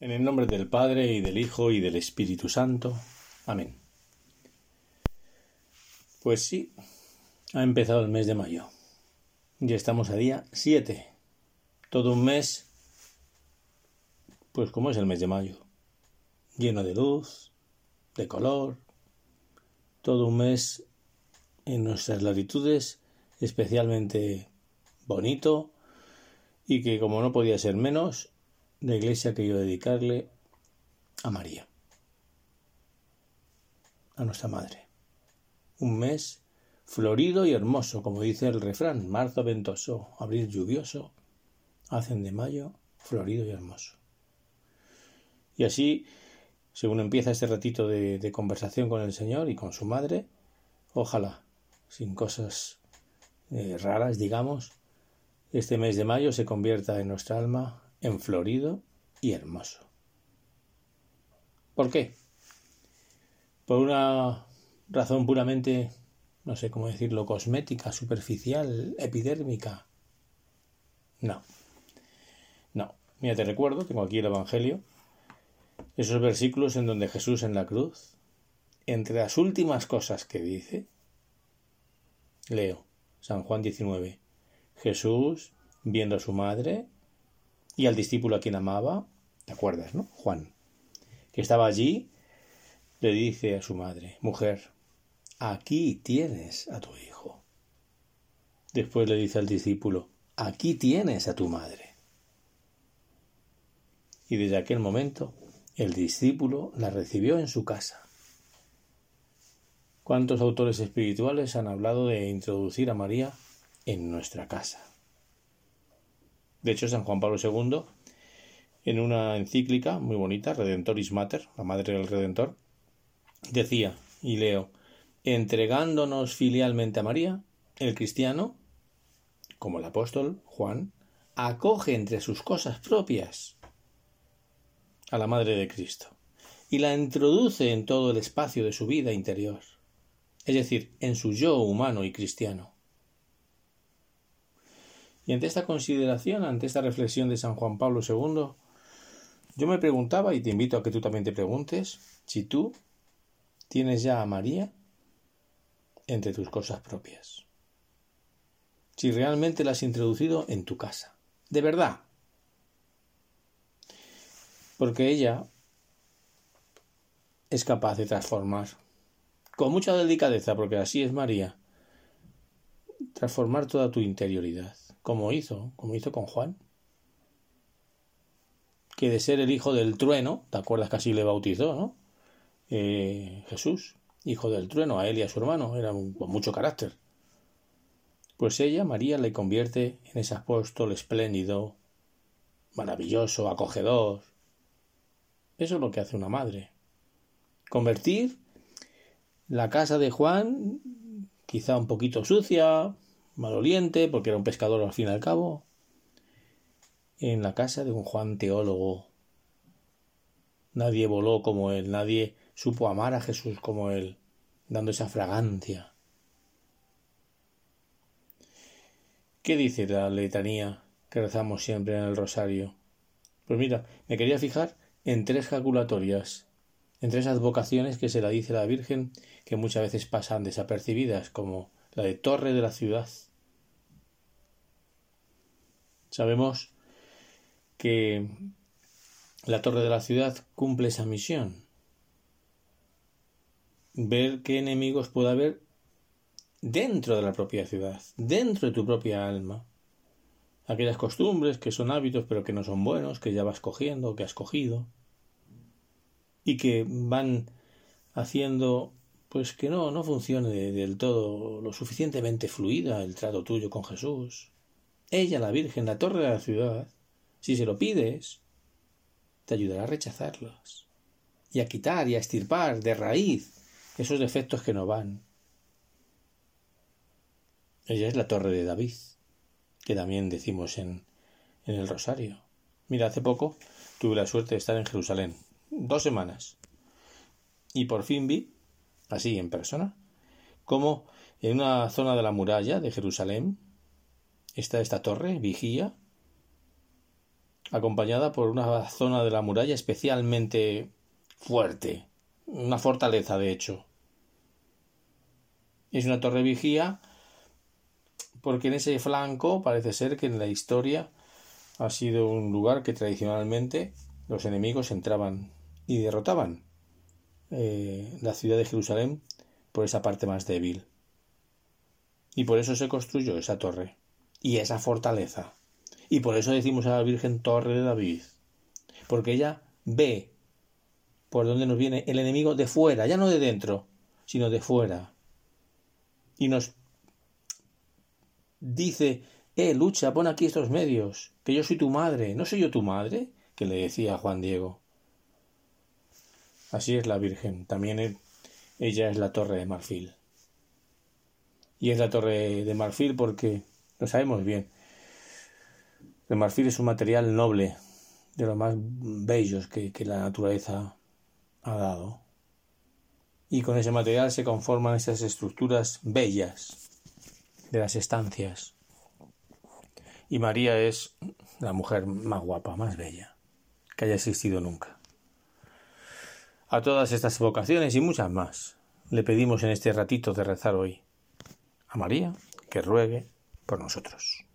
En el nombre del Padre y del Hijo y del Espíritu Santo. Amén. Pues sí, ha empezado el mes de mayo. Ya estamos a día 7. Todo un mes, pues como es el mes de mayo. Lleno de luz, de color. Todo un mes en nuestras latitudes especialmente bonito y que como no podía ser menos, la iglesia que yo dedicarle a María, a nuestra madre. Un mes florido y hermoso, como dice el refrán, marzo ventoso, abril lluvioso, hacen de mayo florido y hermoso. Y así, según empieza este ratito de, conversación con el Señor y con su madre, ojalá, sin cosas eh, raras, digamos, este mes de mayo se convierta en nuestra alma en florido y hermoso. ¿Por qué? Por una razón puramente, no sé cómo decirlo, cosmética, superficial, epidérmica. No. No. Mira, te recuerdo, tengo aquí el Evangelio, esos versículos en donde Jesús en la cruz, entre las últimas cosas que dice, leo, San Juan 19, Jesús, viendo a su madre, y al discípulo a quien amaba, ¿te acuerdas, no? Juan, que estaba allí, le dice a su madre, mujer, aquí tienes a tu hijo. Después le dice al discípulo, aquí tienes a tu madre. Y desde aquel momento el discípulo la recibió en su casa. ¿Cuántos autores espirituales han hablado de introducir a María en nuestra casa? De hecho, San Juan Pablo II, en una encíclica muy bonita, Redentoris Mater, la Madre del Redentor, decía, y leo, entregándonos filialmente a María, el cristiano, como el apóstol Juan, acoge entre sus cosas propias a la Madre de Cristo y la introduce en todo el espacio de su vida interior, es decir, en su yo humano y cristiano. Y ante esta consideración, ante esta reflexión de San Juan Pablo II, yo me preguntaba, y te invito a que tú también te preguntes, si tú tienes ya a María entre tus cosas propias. Si realmente la has introducido en tu casa. De verdad. Porque ella es capaz de transformar, con mucha delicadeza, porque así es María, transformar toda tu interioridad como hizo, como hizo con Juan. Que de ser el hijo del trueno, ¿te acuerdas que así le bautizó, no? Eh, Jesús, hijo del trueno, a él y a su hermano, era con mucho carácter. Pues ella, María, le convierte en ese apóstol espléndido, maravilloso, acogedor. Eso es lo que hace una madre. Convertir la casa de Juan, quizá un poquito sucia, maloliente, porque era un pescador al fin y al cabo, en la casa de un Juan teólogo. Nadie voló como él, nadie supo amar a Jesús como él, dando esa fragancia. ¿Qué dice la letanía que rezamos siempre en el rosario? Pues mira, me quería fijar en tres jaculatorias, en tres advocaciones que se la dice la Virgen que muchas veces pasan desapercibidas, como la de Torre de la Ciudad, Sabemos que la torre de la ciudad cumple esa misión. Ver qué enemigos puede haber dentro de la propia ciudad, dentro de tu propia alma. Aquellas costumbres que son hábitos pero que no son buenos, que ya vas cogiendo, que has cogido, y que van haciendo pues que no, no funcione del todo lo suficientemente fluida el trato tuyo con Jesús, ella, la Virgen, la torre de la ciudad, si se lo pides, te ayudará a rechazarlos y a quitar y a estirpar de raíz esos defectos que no van. Ella es la torre de David, que también decimos en, en el rosario. Mira, hace poco tuve la suerte de estar en Jerusalén, dos semanas, y por fin vi, así en persona, cómo en una zona de la muralla de Jerusalén está esta torre, vigía, acompañada por una zona de la muralla especialmente fuerte, una fortaleza de hecho. Es una torre vigía porque en ese flanco parece ser que en la historia ha sido un lugar que tradicionalmente los enemigos entraban y derrotaban eh, la ciudad de Jerusalén por esa parte más débil. Y por eso se construyó esa torre y esa fortaleza. Y por eso decimos a la Virgen Torre de David, porque ella ve por dónde nos viene el enemigo de fuera, ya no de dentro, sino de fuera. Y nos dice, eh, lucha, pon aquí estos medios, que yo soy tu madre, ¿no soy yo tu madre? que le decía Juan Diego. Así es la Virgen, también ella es la torre de marfil. Y es la torre de marfil porque lo sabemos bien. El marfil es un material noble, de los más bellos que, que la naturaleza ha dado. Y con ese material se conforman esas estructuras bellas de las estancias. Y María es la mujer más guapa, más bella que haya existido nunca. A todas estas vocaciones y muchas más le pedimos en este ratito de rezar hoy a María que ruegue por nosotros.